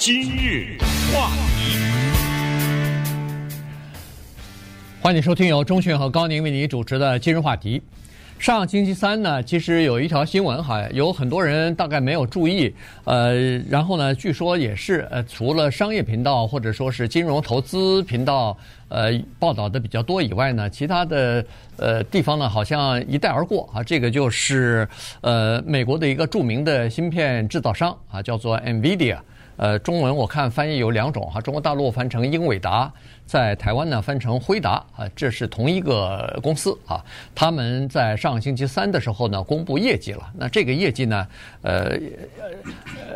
今日话题，欢迎收听由钟迅和高宁为您主持的今日话题。上星期三呢，其实有一条新闻哈，有很多人大概没有注意，呃，然后呢，据说也是呃，除了商业频道或者说是金融投资频道呃报道的比较多以外呢，其他的呃地方呢好像一带而过啊。这个就是呃美国的一个著名的芯片制造商啊，叫做 NVIDIA。呃，中文我看翻译有两种哈，中国大陆翻成英伟达，在台湾呢翻成辉达啊，这是同一个公司啊。他们在上个星期三的时候呢公布业绩了，那这个业绩呢，呃，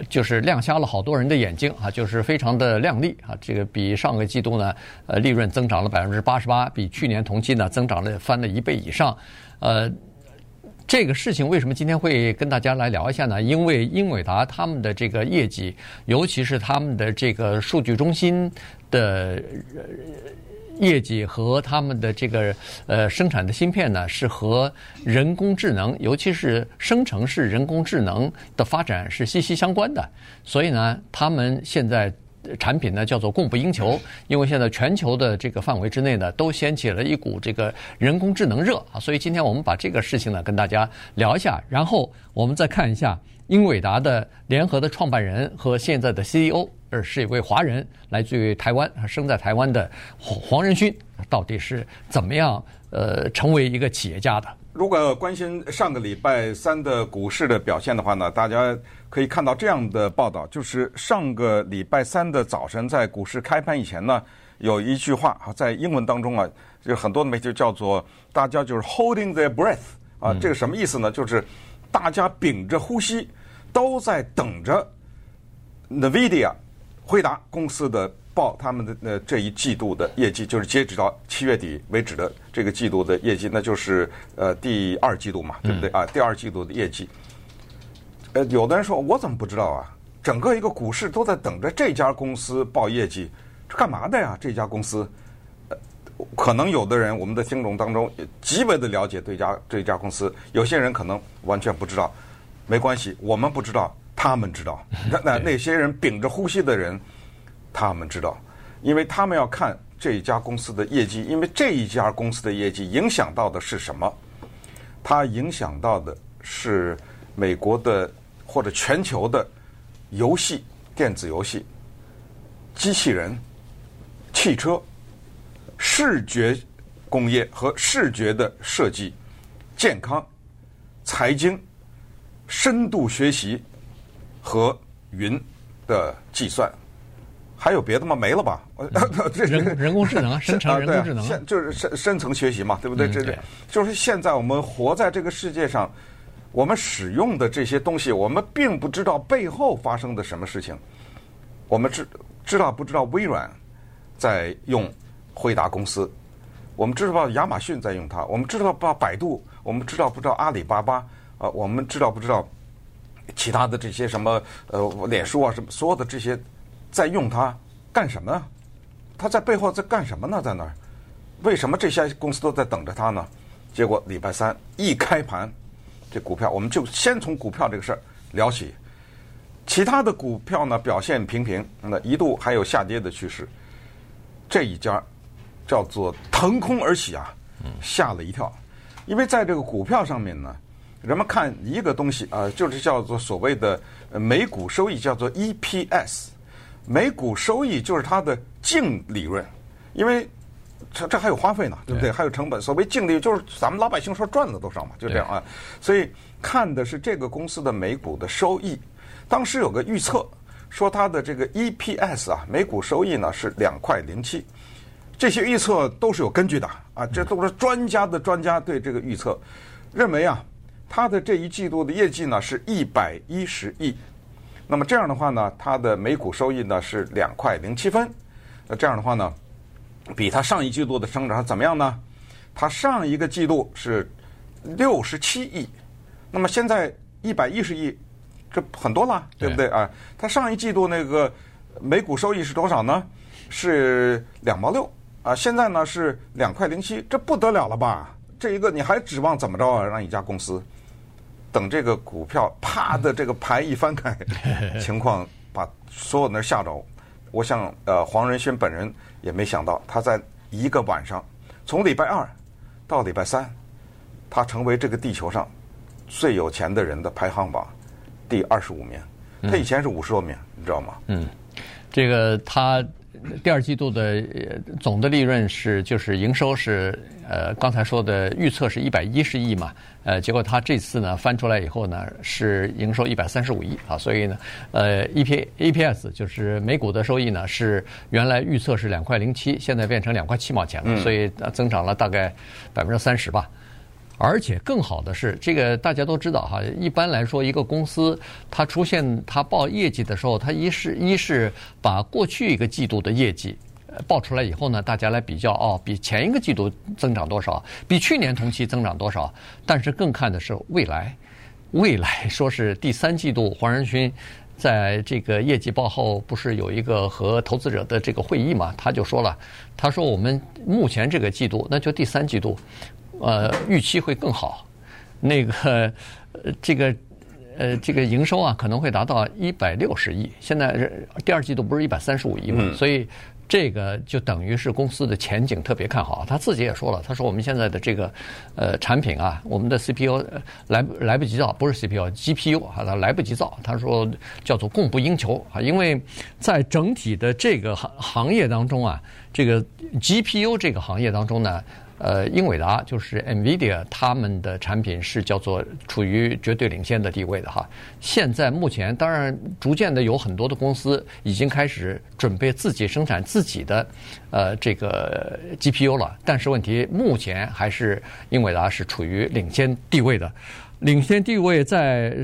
就是亮瞎了好多人的眼睛啊，就是非常的亮丽啊。这个比上个季度呢，呃，利润增长了百分之八十八，比去年同期呢增长了翻了一倍以上，呃。这个事情为什么今天会跟大家来聊一下呢？因为英伟达他们的这个业绩，尤其是他们的这个数据中心的业绩和他们的这个呃生产的芯片呢，是和人工智能，尤其是生成式人工智能的发展是息息相关的。所以呢，他们现在。产品呢叫做供不应求，因为现在全球的这个范围之内呢，都掀起了一股这个人工智能热啊，所以今天我们把这个事情呢跟大家聊一下，然后我们再看一下英伟达的联合的创办人和现在的 CEO，而是一位华人，来自于台湾，生在台湾的黄仁勋，到底是怎么样呃成为一个企业家的？如果关心上个礼拜三的股市的表现的话呢，大家可以看到这样的报道，就是上个礼拜三的早晨，在股市开盘以前呢，有一句话啊，在英文当中啊，就很多的媒体叫做大家就是 holding their breath 啊，这个什么意思呢？就是大家屏着呼吸，都在等着 NVIDIA 回答公司的。报他们的呃这一季度的业绩，就是截止到七月底为止的这个季度的业绩，那就是呃第二季度嘛，对不对啊？第二季度的业绩，呃，有的人说我怎么不知道啊？整个一个股市都在等着这家公司报业绩，这干嘛的呀？这家公司，呃，可能有的人我们的听众当中极为的了解这家这家公司，有些人可能完全不知道，没关系，我们不知道，他们知道，那那那些人屏着呼吸的人。他们知道，因为他们要看这一家公司的业绩，因为这一家公司的业绩影响到的是什么？它影响到的是美国的或者全球的游戏、电子游戏、机器人、汽车、视觉工业和视觉的设计、健康、财经、深度学习和云的计算。还有别的吗？没了吧？这人人工智能，生成人工智能，现就是深深层学习嘛，对不对？这这就是现在我们活在这个世界上，我们使用的这些东西，我们并不知道背后发生的什么事情。我们知知道不知道微软在用辉达公司？我们知道亚马逊在用它？我们知道不知道百度？我们知道不知道阿里巴巴？啊，我们知道不知道其他的这些什么呃脸书啊什么所有的这些？在用它干什么？它在背后在干什么呢？在那儿？为什么这些公司都在等着它呢？结果礼拜三一开盘，这股票我们就先从股票这个事儿聊起。其他的股票呢表现平平，那一度还有下跌的趋势。这一家叫做腾空而起啊，吓了一跳。因为在这个股票上面呢，人们看一个东西啊，就是叫做所谓的每股收益，叫做 EPS。每股收益就是它的净利润，因为这这还有花费呢，对不对？还有成本。所谓净利就是咱们老百姓说赚了多少嘛，就这样啊。所以看的是这个公司的每股的收益。当时有个预测说它的这个 EPS 啊，每股收益呢是两块零七。这些预测都是有根据的啊，这都是专家的专家对这个预测认为啊，它的这一季度的业绩呢是一百一十亿。那么这样的话呢，它的每股收益呢是两块零七分。那这样的话呢，比它上一季度的增长怎么样呢？它上一个季度是六十七亿，那么现在一百一十亿，这很多了，对不对啊？它上一季度那个每股收益是多少呢？是两毛六啊，现在呢是两块零七，这不得了了吧？这一个你还指望怎么着啊？让一家公司？等这个股票啪的这个牌一翻开，情况把所有人吓着。我想，呃，黄仁勋本人也没想到，他在一个晚上，从礼拜二到礼拜三，他成为这个地球上最有钱的人的排行榜第二十五名。他以前是五十多名，你知道吗？嗯，这个他。第二季度的总的利润是，就是营收是，呃，刚才说的预测是一百一十亿嘛，呃，结果它这次呢翻出来以后呢是营收一百三十五亿啊，所以呢，呃，E P A P S 就是每股的收益呢是原来预测是两块零七，现在变成两块七毛钱了，所以增长了大概百分之三十吧。而且更好的是，这个大家都知道哈。一般来说，一个公司它出现它报业绩的时候，它一是一是把过去一个季度的业绩报出来以后呢，大家来比较哦，比前一个季度增长多少，比去年同期增长多少。但是更看的是未来，未来说是第三季度，黄仁勋在这个业绩报后不是有一个和投资者的这个会议嘛？他就说了，他说我们目前这个季度，那就第三季度。呃，预期会更好，那个，呃，这个，呃，这个营收啊，可能会达到一百六十亿。现在第二季度不是一百三十五亿嘛，所以这个就等于是公司的前景特别看好。他自己也说了，他说我们现在的这个呃产品啊，我们的 CPU 来来不及造，不是 CPU，GPU 啊，他来不及造。他说叫做供不应求啊，因为在整体的这个行行业当中啊，这个 GPU 这个行业当中呢。呃，英伟达就是 NVIDIA，他们的产品是叫做处于绝对领先的地位的哈。现在目前，当然逐渐的有很多的公司已经开始准备自己生产自己的呃这个 GPU 了，但是问题目前还是英伟达是处于领先地位的。领先地位在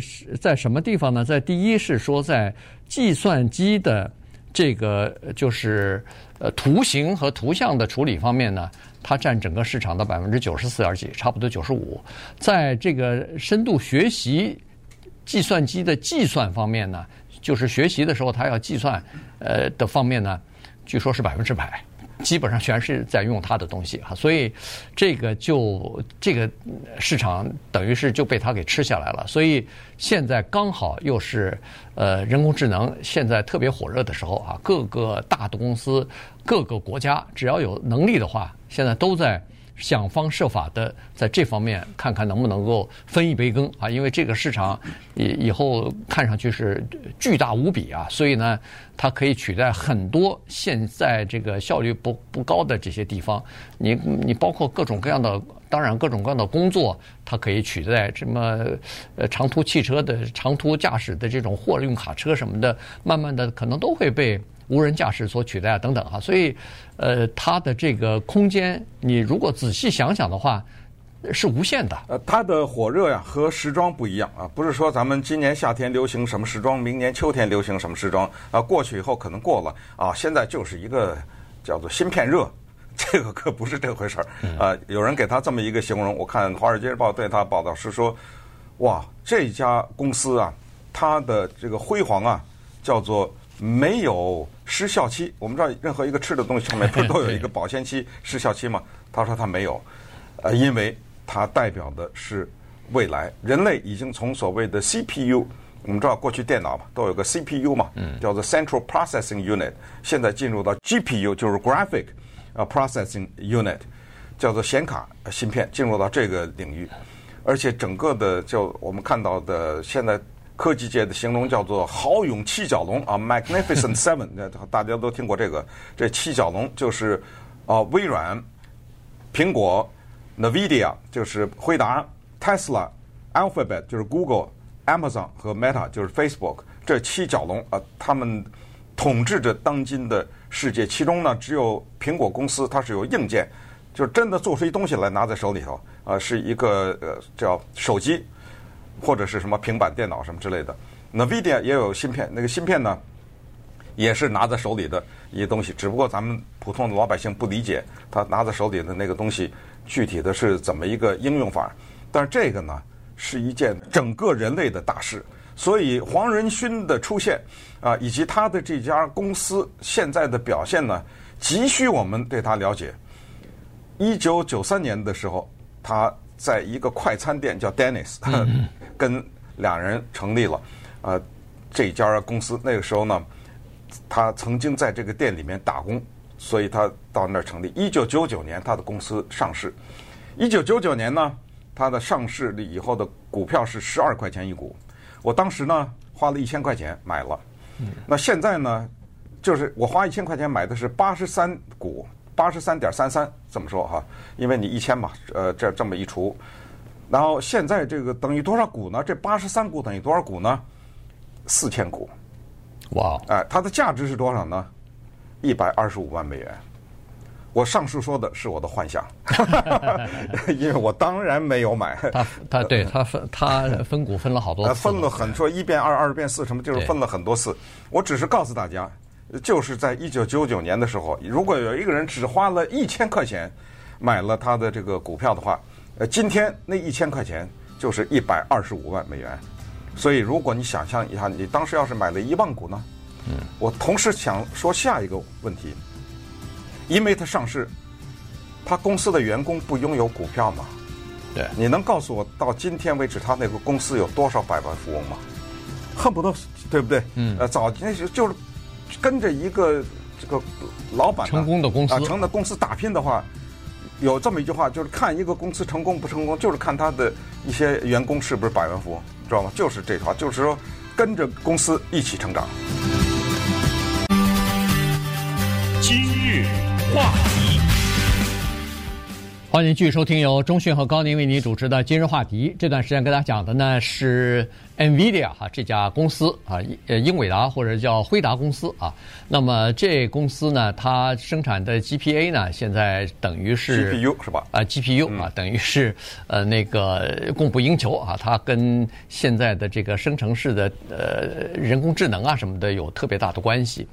在什么地方呢？在第一是说在计算机的这个就是呃图形和图像的处理方面呢。它占整个市场的百分之九十四点几，差不多九十五。在这个深度学习计算机的计算方面呢，就是学习的时候它要计算，呃的方面呢，据说是百分之百。基本上全是在用他的东西哈，所以这个就这个市场等于是就被他给吃下来了。所以现在刚好又是呃人工智能现在特别火热的时候啊，各个大的公司、各个国家只要有能力的话，现在都在。想方设法的在这方面看看能不能够分一杯羹啊，因为这个市场以以后看上去是巨大无比啊，所以呢，它可以取代很多现在这个效率不不高的这些地方。你你包括各种各样的，当然各种各样的工作，它可以取代什么呃长途汽车的长途驾驶的这种货运卡车什么的，慢慢的可能都会被。无人驾驶所取代啊，等等哈，所以，呃，它的这个空间，你如果仔细想想的话，是无限的。呃，它的火热呀，和时装不一样啊，不是说咱们今年夏天流行什么时装，明年秋天流行什么时装啊，过去以后可能过了啊，现在就是一个叫做芯片热，这个可不是这回事儿啊。有人给他这么一个形容，我看《华尔街日报》对他报道是说，哇，这家公司啊，它的这个辉煌啊，叫做没有。失效期，我们知道任何一个吃的东西上面不是都有一个 保鲜期、失效期吗？他说他没有，呃，因为它代表的是未来。人类已经从所谓的 CPU，我们知道过去电脑嘛都有个 CPU 嘛，叫做 Central Processing Unit，现在进入到 GPU，就是 Graphic 啊 Processing Unit，叫做显卡芯片，进入到这个领域，而且整个的就我们看到的现在。科技界的形容叫做“豪勇七角龙”啊，Magnificent Seven，大家都听过这个。这七角龙就是啊，微软、苹果、NVIDIA 就是辉达、Tesla、Alphabet 就是 Google、Amazon 和 Meta 就是 Facebook。这七角龙啊，他们统治着当今的世界。其中呢，只有苹果公司它是有硬件，就是真的做出一东西来拿在手里头啊，是一个呃叫手机。或者是什么平板电脑什么之类的，NVIDIA 也有芯片，那个芯片呢，也是拿在手里的一些东西。只不过咱们普通的老百姓不理解，他拿在手里的那个东西具体的是怎么一个应用法。但是这个呢，是一件整个人类的大事。所以黄仁勋的出现啊，以及他的这家公司现在的表现呢，急需我们对他了解。一九九三年的时候，他在一个快餐店叫 Dennis。跟两人成立了，呃，这家公司。那个时候呢，他曾经在这个店里面打工，所以他到那儿成立。一九九九年，他的公司上市。一九九九年呢，他的上市了以后的股票是十二块钱一股。我当时呢，花了一千块钱买了。那现在呢，就是我花一千块钱买的是八十三股，八十三点三三，这么说哈，因为你一千嘛，呃，这这么一除，然后现在这个等于多少股呢？这八十三股等于多少股呢？四千股。哇！哎，它的价值是多少呢？一百二十五万美元。我上述说的是我的幻想，因为我当然没有买。他他对他分他分股分了好多次，分了很多，一变二，二变四，什么就是分了很多次。我只是告诉大家，就是在一九九九年的时候，如果有一个人只花了一千块钱买了他的这个股票的话，呃，今天那一千块钱就是一百二十五万美元。所以，如果你想象一下，你当时要是买了一万股呢？嗯，我同时想说下一个问题。因为他上市，他公司的员工不拥有股票吗？对，你能告诉我到今天为止他那个公司有多少百万富翁吗？恨不得，对不对？嗯。呃，早那些就是跟着一个这个老板成功的公司啊，成的公司打拼的话，有这么一句话，就是看一个公司成功不成功，就是看他的一些员工是不是百万富翁，知道吗？就是这句话，就是说跟着公司一起成长。今日。话题，欢迎继续收听由中讯和高宁为您主持的今日话题。这段时间跟大家讲的呢是 NVIDIA 哈这家公司啊，呃英伟达或者叫辉达公司啊。那么这公司呢，它生产的 GPA 呢，现在等于是 GPU 是吧？啊 GPU 啊，等于是呃那个供不应求啊。它跟现在的这个生成式的呃人工智能啊什么的有特别大的关系。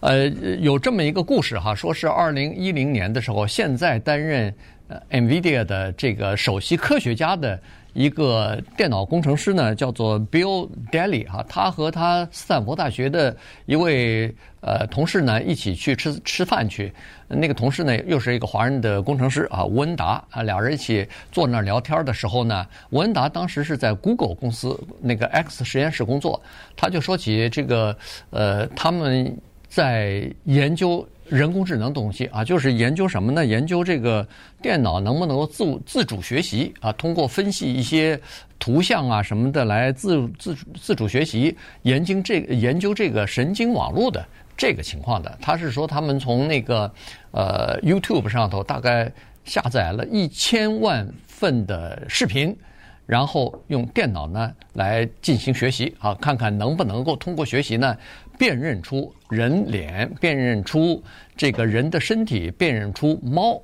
呃，有这么一个故事哈，说是二零一零年的时候，现在担任呃 NVIDIA 的这个首席科学家的一个电脑工程师呢，叫做 Bill Daly 哈，他和他斯坦福大学的一位呃同事呢一起去吃吃饭去，那个同事呢又是一个华人的工程师啊，吴恩达啊，俩人一起坐那儿聊天的时候呢，吴恩达当时是在 Google 公司那个 X 实验室工作，他就说起这个呃他们。在研究人工智能东西啊，就是研究什么呢？研究这个电脑能不能够自自主学习啊？通过分析一些图像啊什么的来自自自主学习，研究这研究这个神经网络的这个情况的。他是说他们从那个呃 YouTube 上头大概下载了一千万份的视频，然后用电脑呢来进行学习啊，看看能不能够通过学习呢。辨认出人脸，辨认出这个人的身体，辨认出猫。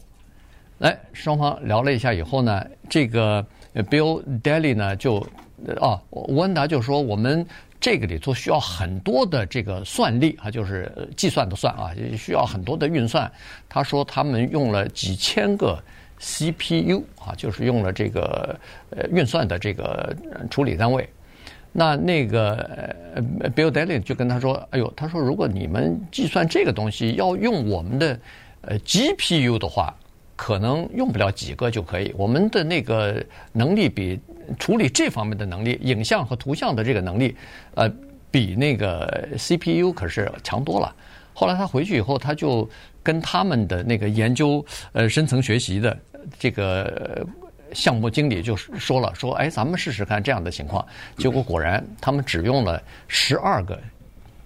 来，双方聊了一下以后呢，这个 Bill Daly 呢就，哦，吴恩达就说我们这个里头需要很多的这个算力啊，就是计算的算啊，需要很多的运算。他说他们用了几千个 CPU 啊，就是用了这个呃运算的这个处理单位。那那个 Bill Daly 就跟他说：“哎呦，他说如果你们计算这个东西要用我们的呃 GPU 的话，可能用不了几个就可以。我们的那个能力比处理这方面的能力，影像和图像的这个能力，呃，比那个 CPU 可是强多了。后来他回去以后，他就跟他们的那个研究呃深层学习的这个。”项目经理就说了：“说，哎，咱们试试看这样的情况。结果果然，他们只用了十二个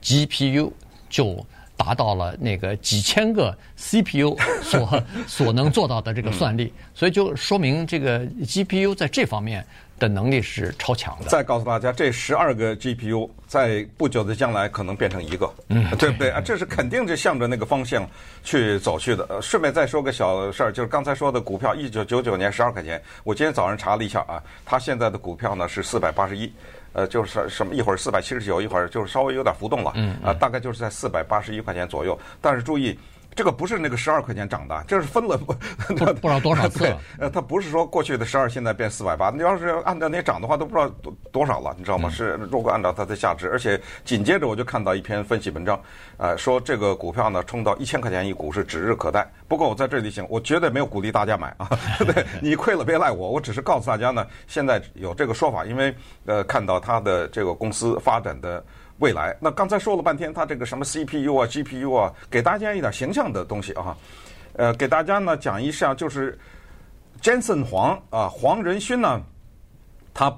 GPU 就达到了那个几千个 CPU 所 所能做到的这个算力。所以就说明这个 GPU 在这方面。”的能力是超强的。再告诉大家，这十二个 GPU 在不久的将来可能变成一个，嗯，对不对啊？这是肯定是向着那个方向去走去的。呃顺便再说个小事儿，就是刚才说的股票，一九九九年十二块钱，我今天早上查了一下啊，它现在的股票呢是四百八十一，呃，就是什么一会儿四百七十九，一会儿就是稍微有点浮动了，嗯，啊，大概就是在四百八十一块钱左右。但是注意。这个不是那个十二块钱涨的，这是分了不不知道多少次。呃，它不是说过去的十二现在变四百八，你要是按照那涨的话，都不知道多多少了，你知道吗？是如果按照它的价值，而且紧接着我就看到一篇分析文章，呃，说这个股票呢冲到一千块钱一股是指日可待。不过我在这里讲，我绝对没有鼓励大家买啊，对，你亏了别赖我，我只是告诉大家呢，现在有这个说法，因为呃看到它的这个公司发展的。未来。那刚才说了半天，它这个什么 CPU 啊、GPU 啊，给大家一点形象的东西啊。呃，给大家呢讲一下，就是 Jensen 黄啊，黄仁勋呢，他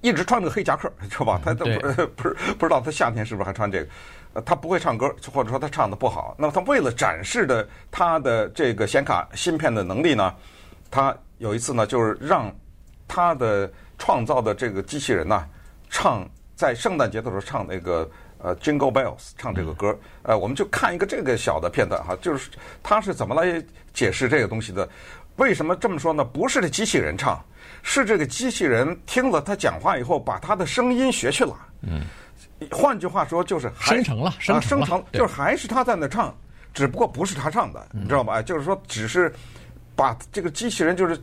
一直穿这个黑夹克，知道吧？他都不是 不是不知道他夏天是不是还穿这个。呃，他不会唱歌，或者说他唱的不好。那么他为了展示的他的这个显卡芯片的能力呢，他有一次呢，就是让他的创造的这个机器人呢，唱在圣诞节的时候唱那个呃 Jingle Bells，唱这个歌。呃，我们就看一个这个小的片段哈，就是他是怎么来解释这个东西的？为什么这么说呢？不是这机器人唱，是这个机器人听了他讲话以后，把他的声音学去了。嗯。换句话说，就是生成了，生成了，啊、生成就是还是他在那唱，只不过不是他唱的，你知道吧？就是说，只是把这个机器人，就是，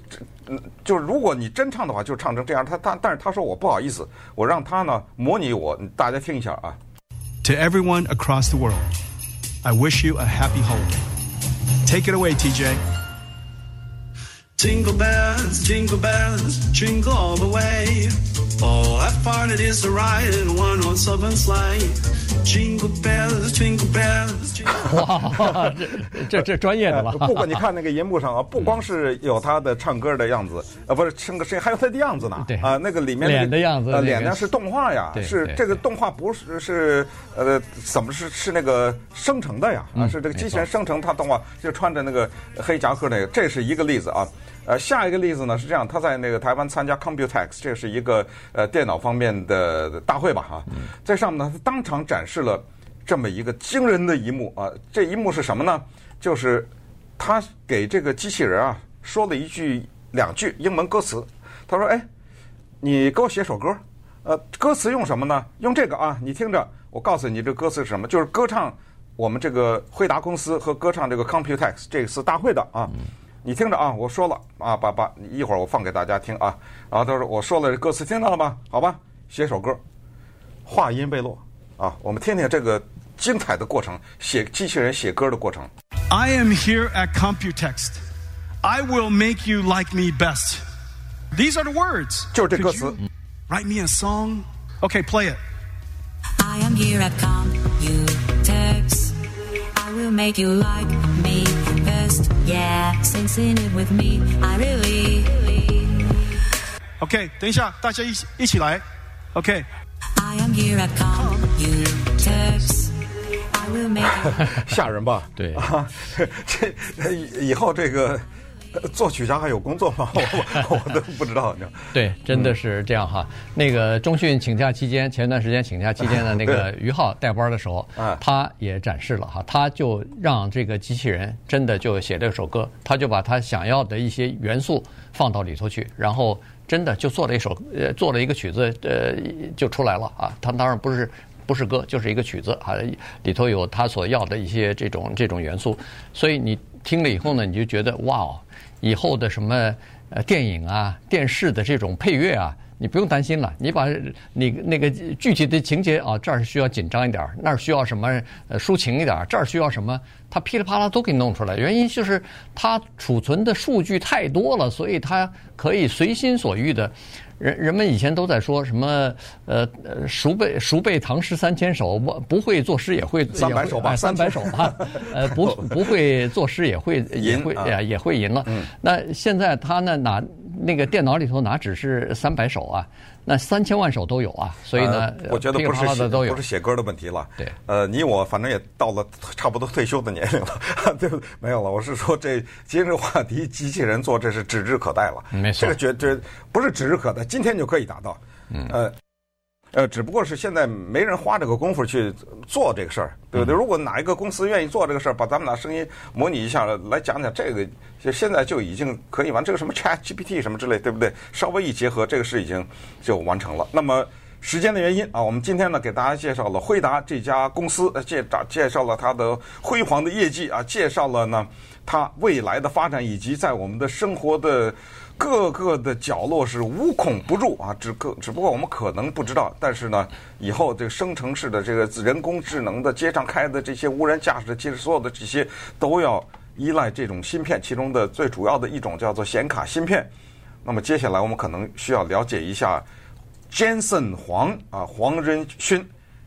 嗯，就是如果你真唱的话，就唱成这样。他他，但是他说我不好意思，我让他呢模拟我，大家听一下啊。To everyone across the world, I wish you a happy holiday. Take it away, TJ. Jingle bells, jingle bells, jingle all the way. Oh, how fun it is to ride in one horse open sleigh. Jingle bells, jingle bells. 哇，这这这专业的了。不过你看那个银幕上啊，不光是有他的唱歌的样子，呃，不是唱个声音，还有他的样子呢。对啊，那个里面脸的样子，脸呢是动画呀，是这个动画不是是呃怎么是是那个生成的呀？啊，是这个机器人生成他动画，就穿着那个黑夹克那个，这是一个例子啊。呃，下一个例子呢是这样，他在那个台湾参加 Computex，这是一个呃电脑方面的大会吧哈，在上面呢，他当场展示了这么一个惊人的一幕啊，这一幕是什么呢？就是他给这个机器人啊说了一句两句英文歌词，他说：“哎，你给我写首歌，呃，歌词用什么呢？用这个啊，你听着，我告诉你这歌词是什么，就是歌唱我们这个惠达公司和歌唱这个 Computex 这次大会的啊。”你听着啊，我说了啊，爸爸，一会儿我放给大家听啊。然后他说我说了这歌词，听到了吗？好吧，写首歌，话音未落啊，我们听听这个精彩的过程，写机器人写歌的过程。I am here at Computex. I will make you like me best. These are the words. 就是这歌词。Write me a song. Okay, play it. I am here at Computex. I will make you like me. Yeah, sing, sing it with me. I really. OK，等一下，大家一起一起来。OK。I am here at Computex. I will make. 吓人吧？对啊，这以后这个。 作曲家还有工作吗？我我我都不知道。对，真的是这样哈。那个中讯请假期间，前段时间请假期间的那个 于浩带班的时候，他也展示了哈，他就让这个机器人真的就写了一首歌，他就把他想要的一些元素放到里头去，然后真的就做了一首呃，做了一个曲子呃，就出来了啊。他当然不是不是歌，就是一个曲子啊，里头有他所要的一些这种这种元素，所以你听了以后呢，你就觉得哇哦。以后的什么呃电影啊、电视的这种配乐啊，你不用担心了。你把你那个具体的情节啊，这儿需要紧张一点，那儿需要什么抒情一点，这儿需要什么，它噼里啪啦都给你弄出来。原因就是它储存的数据太多了，所以它可以随心所欲的。人人们以前都在说什么？呃呃，熟背熟背唐诗三千首，不不会作诗也会三百首吧，三百首吧。呃，不不会作诗也会也会呀也会吟了。那现在他呢哪那个电脑里头哪只是三百首啊？那三千万首都有啊，所以呢，呃、我觉得不是写不是写歌的问题了。对，呃，你我反正也到了差不多退休的年龄了，对，没有了。我是说，这今日话题，机器人做这是指日可待了。没错，这个绝对不是指日可待，今天就可以达到。嗯，呃。呃，只不过是现在没人花这个功夫去做这个事儿，对不对？如果哪一个公司愿意做这个事儿，把咱们俩声音模拟一下，来讲讲这个，就现在就已经可以完。这个什么 Chat GPT 什么之类，对不对？稍微一结合，这个事已经就完成了。那么时间的原因啊，我们今天呢给大家介绍了辉达这家公司，介绍介绍了它的辉煌的业绩啊，介绍了呢它未来的发展，以及在我们的生活的。各个的角落是无孔不入啊，只可只不过我们可能不知道，但是呢，以后这个生成式的这个人工智能的街上开的这些无人驾驶的，其实所有的这些都要依赖这种芯片，其中的最主要的一种叫做显卡芯片。那么接下来我们可能需要了解一下 Jensen 黄啊黄仁勋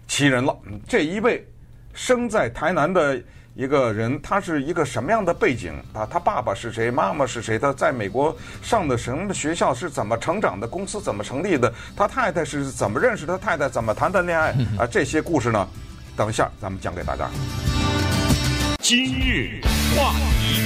奇人了。这一位生在台南的一个人，他是一个什么样的背景啊？他爸爸是谁？妈妈是谁？他在美国上的什么学校？是怎么成长的？公司怎么成立的？他太太是怎么认识的？他太太怎么谈的恋爱？啊，这些故事呢，等一下咱们讲给大家。今日话题，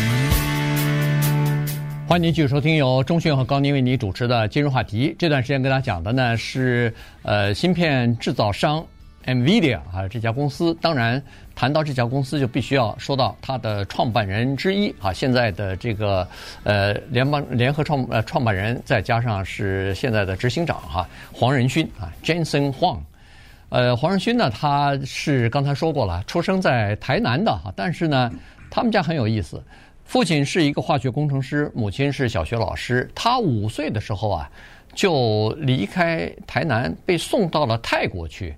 欢迎您继续收听由钟迅和高宁为您主持的今日话题。这段时间跟大家讲的呢是呃芯片制造商 NVIDIA 啊这家公司。当然谈到这家公司，就必须要说到它的创办人之一啊，现在的这个呃联邦联合创呃创办人，再加上是现在的执行长哈黄仁勋啊 Jensen Huang。呃，黄仁勋呢，他是刚才说过了，出生在台南的哈，但是呢，他们家很有意思，父亲是一个化学工程师，母亲是小学老师。他五岁的时候啊，就离开台南，被送到了泰国去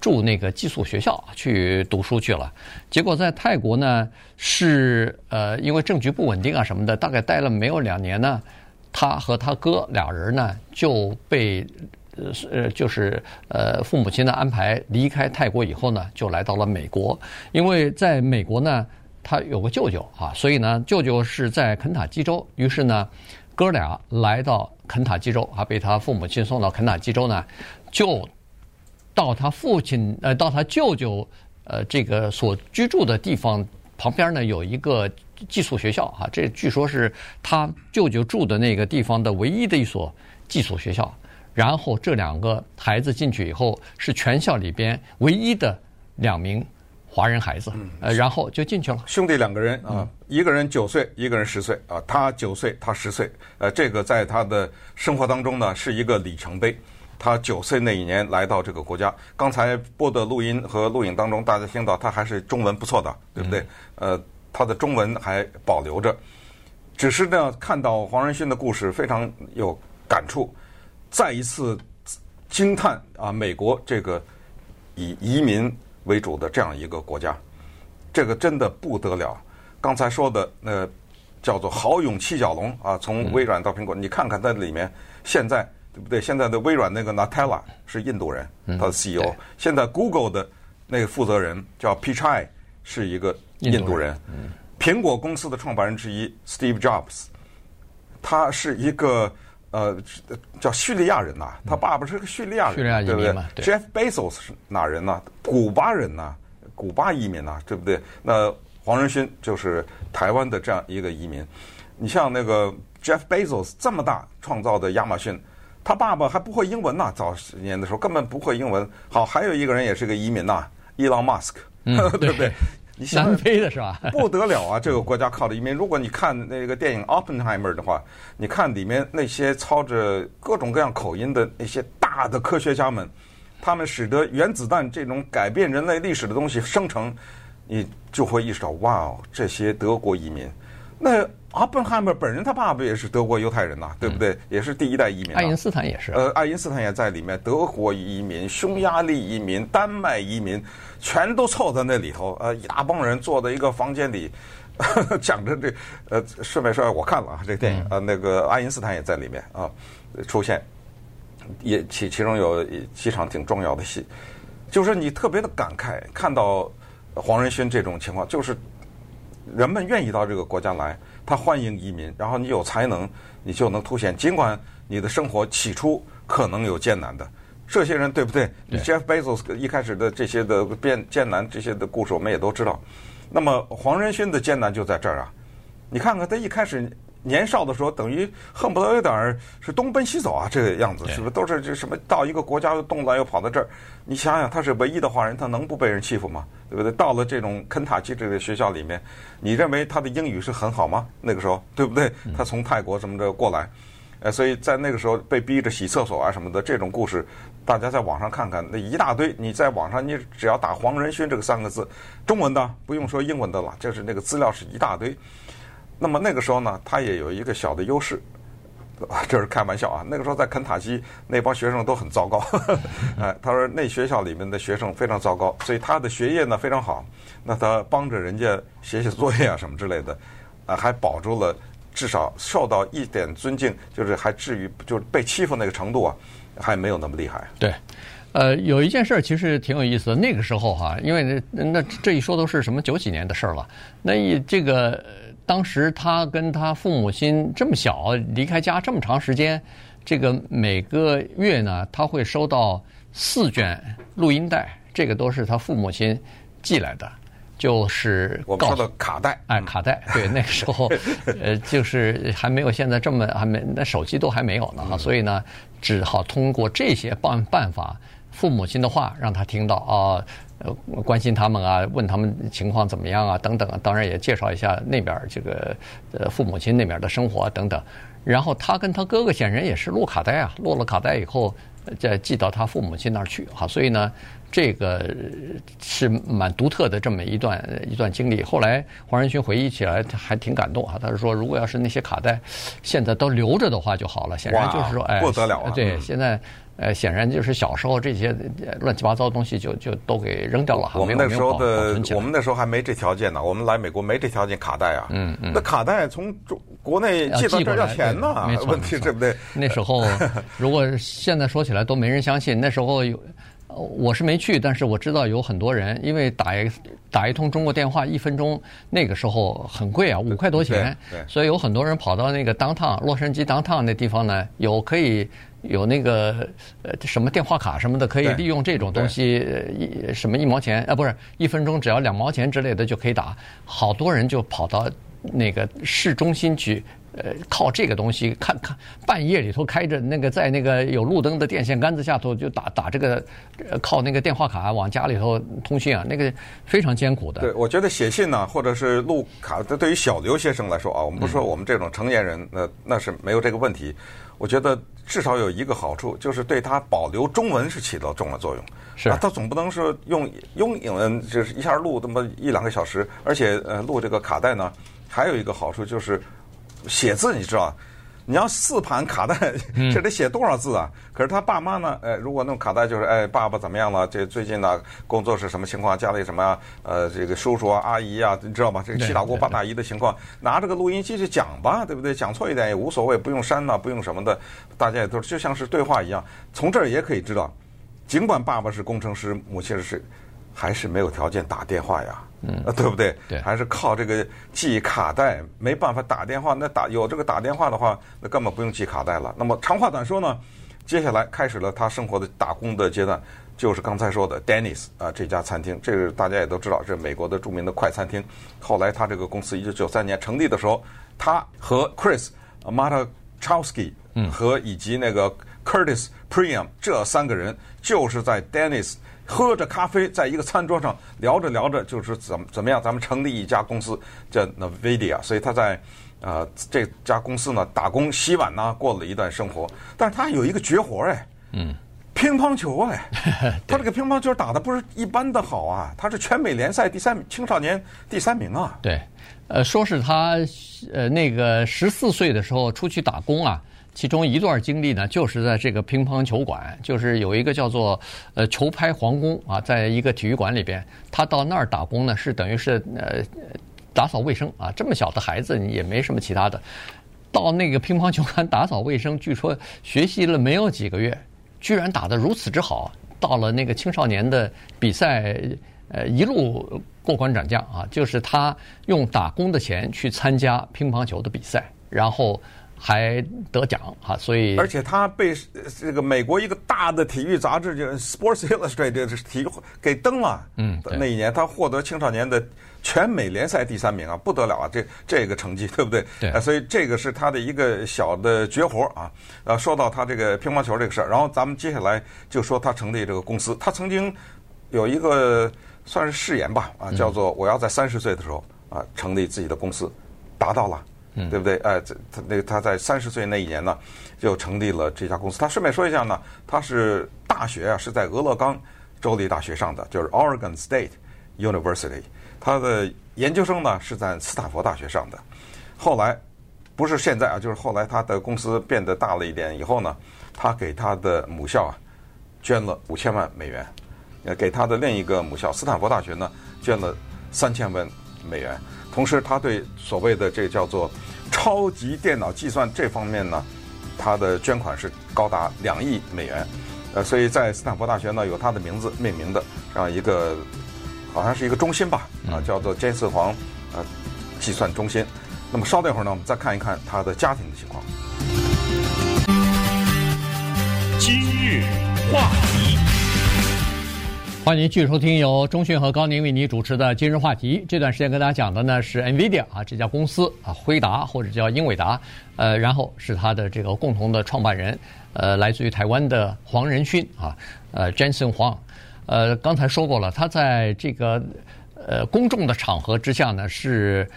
住那个寄宿学校去读书去了。结果在泰国呢，是呃，因为政局不稳定啊什么的，大概待了没有两年呢，他和他哥俩人呢就被。呃，就是呃，父母亲的安排，离开泰国以后呢，就来到了美国。因为在美国呢，他有个舅舅啊，所以呢，舅舅是在肯塔基州。于是呢，哥俩来到肯塔基州啊，被他父母亲送到肯塔基州呢，就到他父亲呃，到他舅舅呃这个所居住的地方旁边呢，有一个寄宿学校啊，这据说是他舅舅住的那个地方的唯一的一所寄宿学校。然后这两个孩子进去以后，是全校里边唯一的两名华人孩子，呃，然后就进去了。兄弟两个人啊，一个人九岁，一个人十岁啊，他九岁，他十岁，呃，这个在他的生活当中呢是一个里程碑。他九岁那一年来到这个国家，刚才播的录音和录影当中，大家听到他还是中文不错的，对不对？呃，他的中文还保留着，只是呢，看到黄仁勋的故事非常有感触。再一次惊叹啊！美国这个以移民为主的这样一个国家，这个真的不得了。刚才说的那、呃、叫做豪勇七角龙啊，从微软到苹果，你看看在里面现在对不对？现在的微软那个 Natella 是印度人，他的 CEO。现在 Google 的那个负责人叫 Pichai 是一个印度人。苹果公司的创办人之一 Steve Jobs，他是一个。呃，叫叙利亚人呐，他爸爸是个叙利亚人，对不对？Jeff Bezos 是哪人呢？古巴人呐，古巴移民呐，对不对？那黄仁勋就是台湾的这样一个移民。你像那个 Jeff Bezos 这么大创造的亚马逊，他爸爸还不会英文呐，早十年的时候根本不会英文。好，还有一个人也是个移民呐，Elon Musk，对不对？你想南非的是吧？不得了啊！这个国家靠的移民。如果你看那个电影《Oppenheimer》的话，你看里面那些操着各种各样口音的那些大的科学家们，他们使得原子弹这种改变人类历史的东西生成，你就会意识到，哇哦，这些德国移民。那阿本海默本人他爸爸也是德国犹太人呐，对不对？也是第一代移民。爱因斯坦也是。呃，爱因斯坦也在里面，德国移民、匈牙利移民、丹麦移民，全都凑在那里头。呃，一大帮人坐在一个房间里，讲着这。呃，顺便说，我看了啊，这个电影，呃，那个爱因斯坦也在里面啊出现，也其其中有几场挺重要的戏，就是你特别的感慨，看到黄仁勋这种情况，就是。人们愿意到这个国家来，他欢迎移民。然后你有才能，你就能凸显。尽管你的生活起初可能有艰难的，这些人对不对？对 Jeff Bezos 一开始的这些的变艰难这些的故事，我们也都知道。那么黄仁勋的艰难就在这儿啊！你看看他一开始。年少的时候，等于恨不得有点是东奔西走啊，这个样子是不是？都是这什么到一个国家又动乱又跑到这儿？你想想，他是唯一的华人，他能不被人欺负吗？对不对？到了这种肯塔基这个学校里面，你认为他的英语是很好吗？那个时候，对不对？他从泰国什么的过来，呃，所以在那个时候被逼着洗厕所啊什么的这种故事，大家在网上看看，那一大堆。你在网上，你只要打黄仁勋这个三个字，中文的不用说英文的了，就是那个资料是一大堆。那么那个时候呢，他也有一个小的优势，这是开玩笑啊。那个时候在肯塔基，那帮学生都很糟糕。哎，他说那学校里面的学生非常糟糕，所以他的学业呢非常好。那他帮着人家写写作业啊什么之类的，啊，还保住了至少受到一点尊敬，就是还至于就是被欺负那个程度啊，还没有那么厉害。对，呃，有一件事儿其实挺有意思的。那个时候哈、因为那那这一说都是什么九几年的事儿了。那一这个当时他跟他父母亲这么小，离开家这么长时间，这个每个月呢，他会收到四卷录音带，这个都是他父母亲寄来的。就是我们说的卡带，哎，卡带，对，那个时候，呃，就是还没有现在这么还没，那手机都还没有呢哈，所以呢，只好通过这些办办法，父母亲的话让他听到啊，呃，关心他们啊，问他们情况怎么样啊，等等啊，当然也介绍一下那边这个呃父母亲那边的生活等等，然后他跟他哥哥显然也是落卡带啊，落了卡带以后再寄到他父母亲那儿去哈，所以呢。这个是蛮独特的这么一段一段经历。后来黄仁勋回忆起来还挺感动啊，他是说，如果要是那些卡带现在都留着的话就好了。显然就是说，哎，不得了啊！对，现在呃，显然就是小时候这些乱七八糟的东西就就都给扔掉了。我们那时候的我们那时候还没这条件呢，我们来美国没这条件，卡带啊，嗯嗯，那卡带从中国内寄到这儿要钱呢，问题对不对？那时候 如果现在说起来都没人相信，那时候有。我是没去，但是我知道有很多人，因为打一打一通中国电话一分钟，那个时候很贵啊，五块多钱，所以有很多人跑到那个 downtown 洛杉矶 downtown 那地方呢，有可以有那个呃什么电话卡什么的，可以利用这种东西，一什么一毛钱啊，不是一分钟只要两毛钱之类的就可以打，好多人就跑到那个市中心去。呃，靠这个东西看看，半夜里头开着那个在那个有路灯的电线杆子下头就打打这个，靠那个电话卡往家里头通信啊，那个非常艰苦的。对，我觉得写信呢，或者是录卡，这对于小留学生来说啊，我们不说我们这种成年人，那那是没有这个问题。我觉得至少有一个好处，就是对他保留中文是起到重要作用。是啊，他总不能说用用英文就是一下录这么一两个小时，而且呃录这个卡带呢，还有一个好处就是。写字你知道，你要四盘卡带，这得写多少字啊？可是他爸妈呢？呃，如果弄卡带，就是哎，爸爸怎么样了？这最近呢，工作是什么情况？家里什么？呃，这个叔叔啊、阿姨啊，你知道吗？这个七大姑八大姨的情况，拿这个录音机去讲吧，对不对？讲错一点也无所谓，不用删呐，不用什么的，大家也都就像是对话一样。从这儿也可以知道，尽管爸爸是工程师，母亲是，还是没有条件打电话呀。嗯，对不对？对，还是靠这个记卡带，没办法打电话。那打有这个打电话的话，那根本不用记卡带了。那么长话短说呢，接下来开始了他生活的打工的阶段，就是刚才说的 Dennis 啊这家餐厅，这个大家也都知道，这是美国的著名的快餐厅。后来他这个公司一九九三年成立的时候，他和 Chris Matachowski 和以及那个 Curtis Priam 这三个人就是在 Denny's。喝着咖啡，在一个餐桌上聊着聊着，就是怎么怎么样，咱们成立一家公司叫 NVIDIA。所以他在呃这家公司呢打工洗碗呢，过了一段生活。但是他有一个绝活哎，嗯，乒乓球哎，他这个乒乓球打的不是一般的好啊，他是全美联赛第三青少年第三名啊。对，呃，说是他呃那个十四岁的时候出去打工啊。其中一段经历呢，就是在这个乒乓球馆，就是有一个叫做呃球拍皇宫啊，在一个体育馆里边，他到那儿打工呢，是等于是呃打扫卫生啊。这么小的孩子也没什么其他的，到那个乒乓球馆打扫卫生，据说学习了没有几个月，居然打得如此之好，到了那个青少年的比赛，呃一路过关斩将啊，就是他用打工的钱去参加乒乓球的比赛，然后。还得奖哈，所以而且他被这个美国一个大的体育杂志就 Sports Illustrated 这个体育给登了。嗯，那一年他获得青少年的全美联赛第三名啊，不得了啊！这这个成绩 对不对？对。所以这个是他的一个小的绝活啊。呃，说到他这个乒乓球这个事儿，然后咱们接下来就说他成立这个公司。他曾经有一个算是誓言吧啊，叫做我要在三十岁的时候啊成立自己的公司，达到了。对不对？哎，这他那个他在三十岁那一年呢，就成立了这家公司。他顺便说一下呢，他是大学啊是在俄勒冈州立大学上的，就是 Oregon State University。他的研究生呢是在斯坦福大学上的。后来不是现在啊，就是后来他的公司变得大了一点以后呢，他给他的母校啊捐了五千万美元，呃，给他的另一个母校斯坦福大学呢捐了三千万美元。同时，他对所谓的这个叫做超级电脑计算这方面呢，他的捐款是高达两亿美元。呃，所以在斯坦福大学呢有他的名字命名的这样一个，好像是一个中心吧，啊，叫做詹森黄呃计算中心。那么稍等一会儿呢，我们再看一看他的家庭的情况。今日话题。欢迎继续收听由中讯和高宁为您主持的今日话题。这段时间跟大家讲的呢是 NVIDIA 啊这家公司啊，辉达或者叫英伟达，呃，然后是它的这个共同的创办人，呃，来自于台湾的黄仁勋啊，呃，Jensen Huang，呃，刚才说过了，他在这个呃公众的场合之下呢是。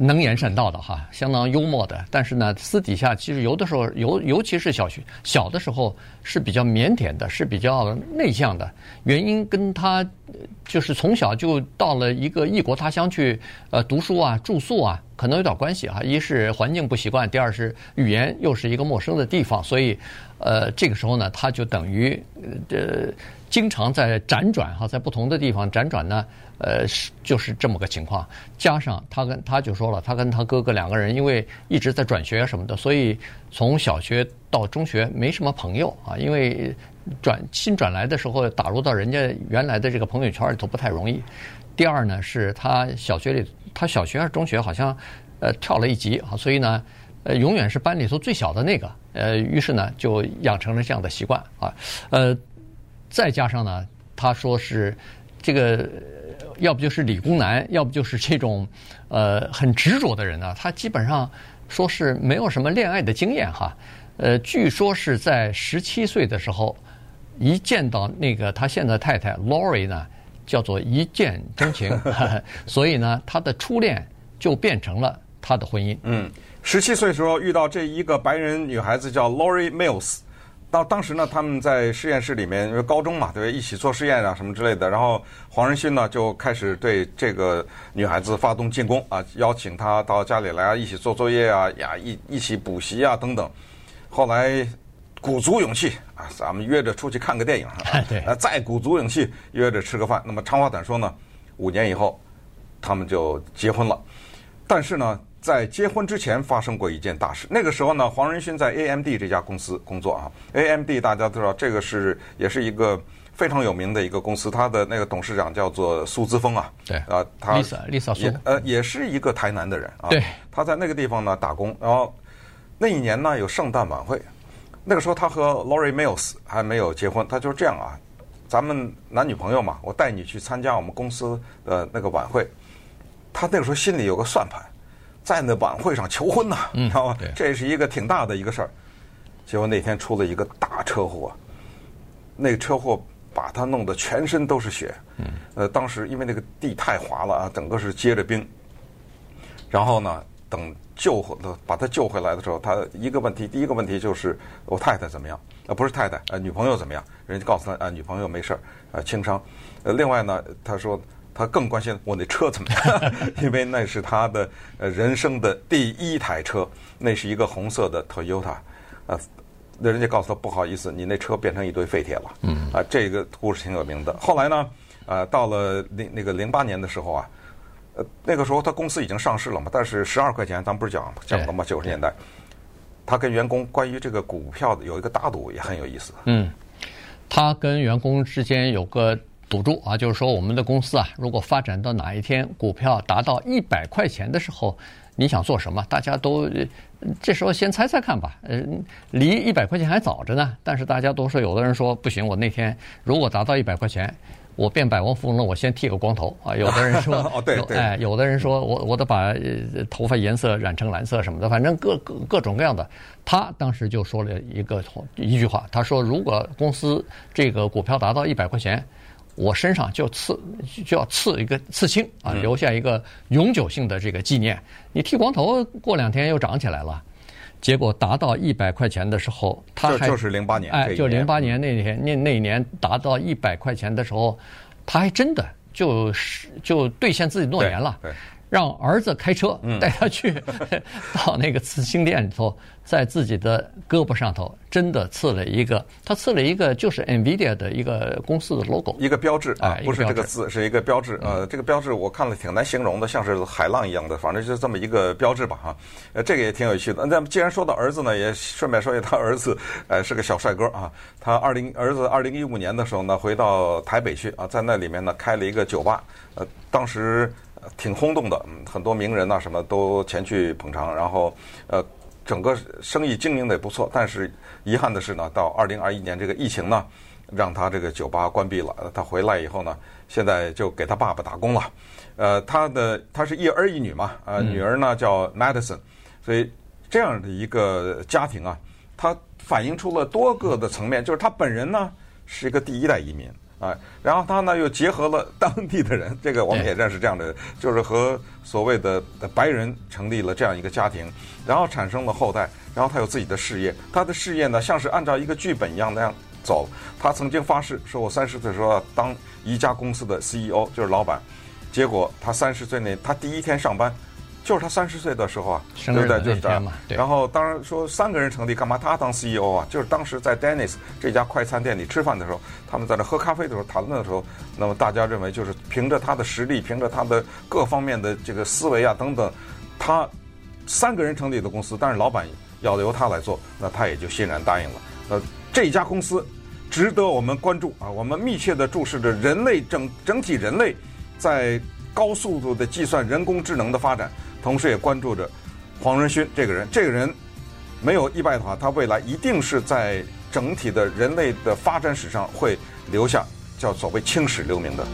能言善道的哈，相当幽默的。但是呢，私底下其实有的时候，尤尤其是小学小的时候是比较腼腆的，是比较内向的。原因跟他就是从小就到了一个异国他乡去呃读书啊、住宿啊，可能有点关系啊。一是环境不习惯，第二是语言又是一个陌生的地方，所以呃这个时候呢，他就等于呃经常在辗转哈，在不同的地方辗转呢。呃，是就是这么个情况，加上他跟他就说了，他跟他哥哥两个人因为一直在转学什么的，所以从小学到中学没什么朋友啊，因为转新转来的时候打入到人家原来的这个朋友圈里头不太容易。第二呢，是他小学里，他小学还是中学好像呃跳了一级啊，所以呢，呃永远是班里头最小的那个，呃，于是呢就养成了这样的习惯啊，呃，再加上呢，他说是这个。要不就是理工男，要不就是这种，呃，很执着的人呢。他基本上说是没有什么恋爱的经验哈。呃，据说是在十七岁的时候，一见到那个他现在的太太 Lori 呢，叫做一见钟情，所以呢，他的初恋就变成了他的婚姻。嗯，十七岁时候遇到这一个白人女孩子叫 Lori Mills。到当时呢，他们在实验室里面，因为高中嘛，对，一起做实验啊什么之类的。然后黄仁勋呢就开始对这个女孩子发动进攻啊，邀请她到家里来啊，一起做作业啊，呀，一一起补习啊等等。后来鼓足勇气啊，咱们约着出去看个电影啊，对，再鼓足勇气约着吃个饭。那么长话短说呢，五年以后他们就结婚了。但是呢。在结婚之前发生过一件大事。那个时候呢，黄仁勋在 AMD 这家公司工作啊。AMD 大家都知道，这个是也是一个非常有名的一个公司。他的那个董事长叫做苏姿丰啊。对。啊，他苏。呃，也是一个台南的人啊。对。他在那个地方呢打工，然后那一年呢有圣诞晚会。那个时候他和 Lori Mills 还没有结婚，他就是这样啊，咱们男女朋友嘛，我带你去参加我们公司的那个晚会。他那个时候心里有个算盘。在那晚会上求婚呐，你知道吗？这是一个挺大的一个事儿。结果那天出了一个大车祸，那个车祸把他弄得全身都是血。呃，当时因为那个地太滑了啊，整个是结着冰。然后呢，等救回把他救回来的时候，他一个问题，第一个问题就是我太太怎么样？呃，不是太太，呃，女朋友怎么样？人家告诉他，啊，女朋友没事儿，呃，轻伤。呃，另外呢，他说。他更关心我那车怎么样，因为那是他的呃人生的第一台车，那是一个红色的 Toyota，呃，那人家告诉他不好意思，你那车变成一堆废铁了。嗯，啊，这个故事挺有名的。后来呢，呃，到了零那个零八年的时候啊，呃，那个时候他公司已经上市了嘛，但是十二块钱，咱们不是讲讲了吗？九十年代，他跟员工关于这个股票的有一个打赌，也很有意思。嗯，他跟员工之间有个。赌注啊，就是说我们的公司啊，如果发展到哪一天股票达到一百块钱的时候，你想做什么？大家都这时候先猜猜看吧。嗯，离一百块钱还早着呢。但是大家都说，有的人说不行，我那天如果达到一百块钱，我变百万富翁了，我先剃个光头啊。有的人说，哦对对，哎，有的人说我我得把头发颜色染成蓝色什么的，反正各各各种各样的。他当时就说了一个一句话，他说如果公司这个股票达到一百块钱。我身上就刺就要刺一个刺青啊，留下一个永久性的这个纪念。你剃光头过两天又长起来了，结果达到一百块钱的时候，他还就是零八年，哎，就零八年那天那那一年达到一百块钱的时候，他还真的就是就兑现自己诺言了。让儿子开车带他去 到那个刺青店里头，在自己的胳膊上头真的刺了一个，他刺了一个就是 NVIDIA 的一个公司的 logo，一个标志啊，哎不是这个字，是一个标志。呃，这个标志我看了挺难形容的，像是海浪一样的，反正就是这么一个标志吧哈。呃，这个也挺有趣的。那么既然说到儿子呢，也顺便说一下，他 儿子呃是个小帅哥啊。他二零儿子二零一五年的时候呢，回到台北去啊，在那里面呢开了一个酒吧，呃，当时。挺轰动的，嗯，很多名人呐什么都前去捧场，然后呃，整个生意经营的也不错。但是遗憾的是呢，到二零二一年这个疫情呢，让他这个酒吧关闭了。他回来以后呢，现在就给他爸爸打工了。呃，他的他是一儿一女嘛，呃，女儿呢叫 Madison，所以这样的一个家庭啊，他反映出了多个的层面，就是他本人呢是一个第一代移民。啊，然后他呢又结合了当地的人，这个我们也认识这样的人，就是和所谓的白人成立了这样一个家庭，然后产生了后代，然后他有自己的事业，他的事业呢像是按照一个剧本一样那样走。他曾经发誓说，我三十岁的时候要当一家公司的 CEO，就是老板，结果他三十岁那他第一天上班。就是他三十岁的时候啊，对不对？就是这样嘛。然后当然说三个人成立，干嘛他当 CEO 啊？就是当时在 Dennis 这家快餐店里吃饭的时候，他们在那喝咖啡的时候谈论的时候，那么大家认为就是凭着他的实力，凭着他的各方面的这个思维啊等等，他三个人成立的公司，但是老板要由他来做，那他也就欣然答应了。呃，这家公司值得我们关注啊！我们密切的注视着人类整整体人类在高速度的计算人工智能的发展。同时也关注着黄仁勋这个人，这个人没有意外的话，他未来一定是在整体的人类的发展史上会留下叫所谓青史留名的。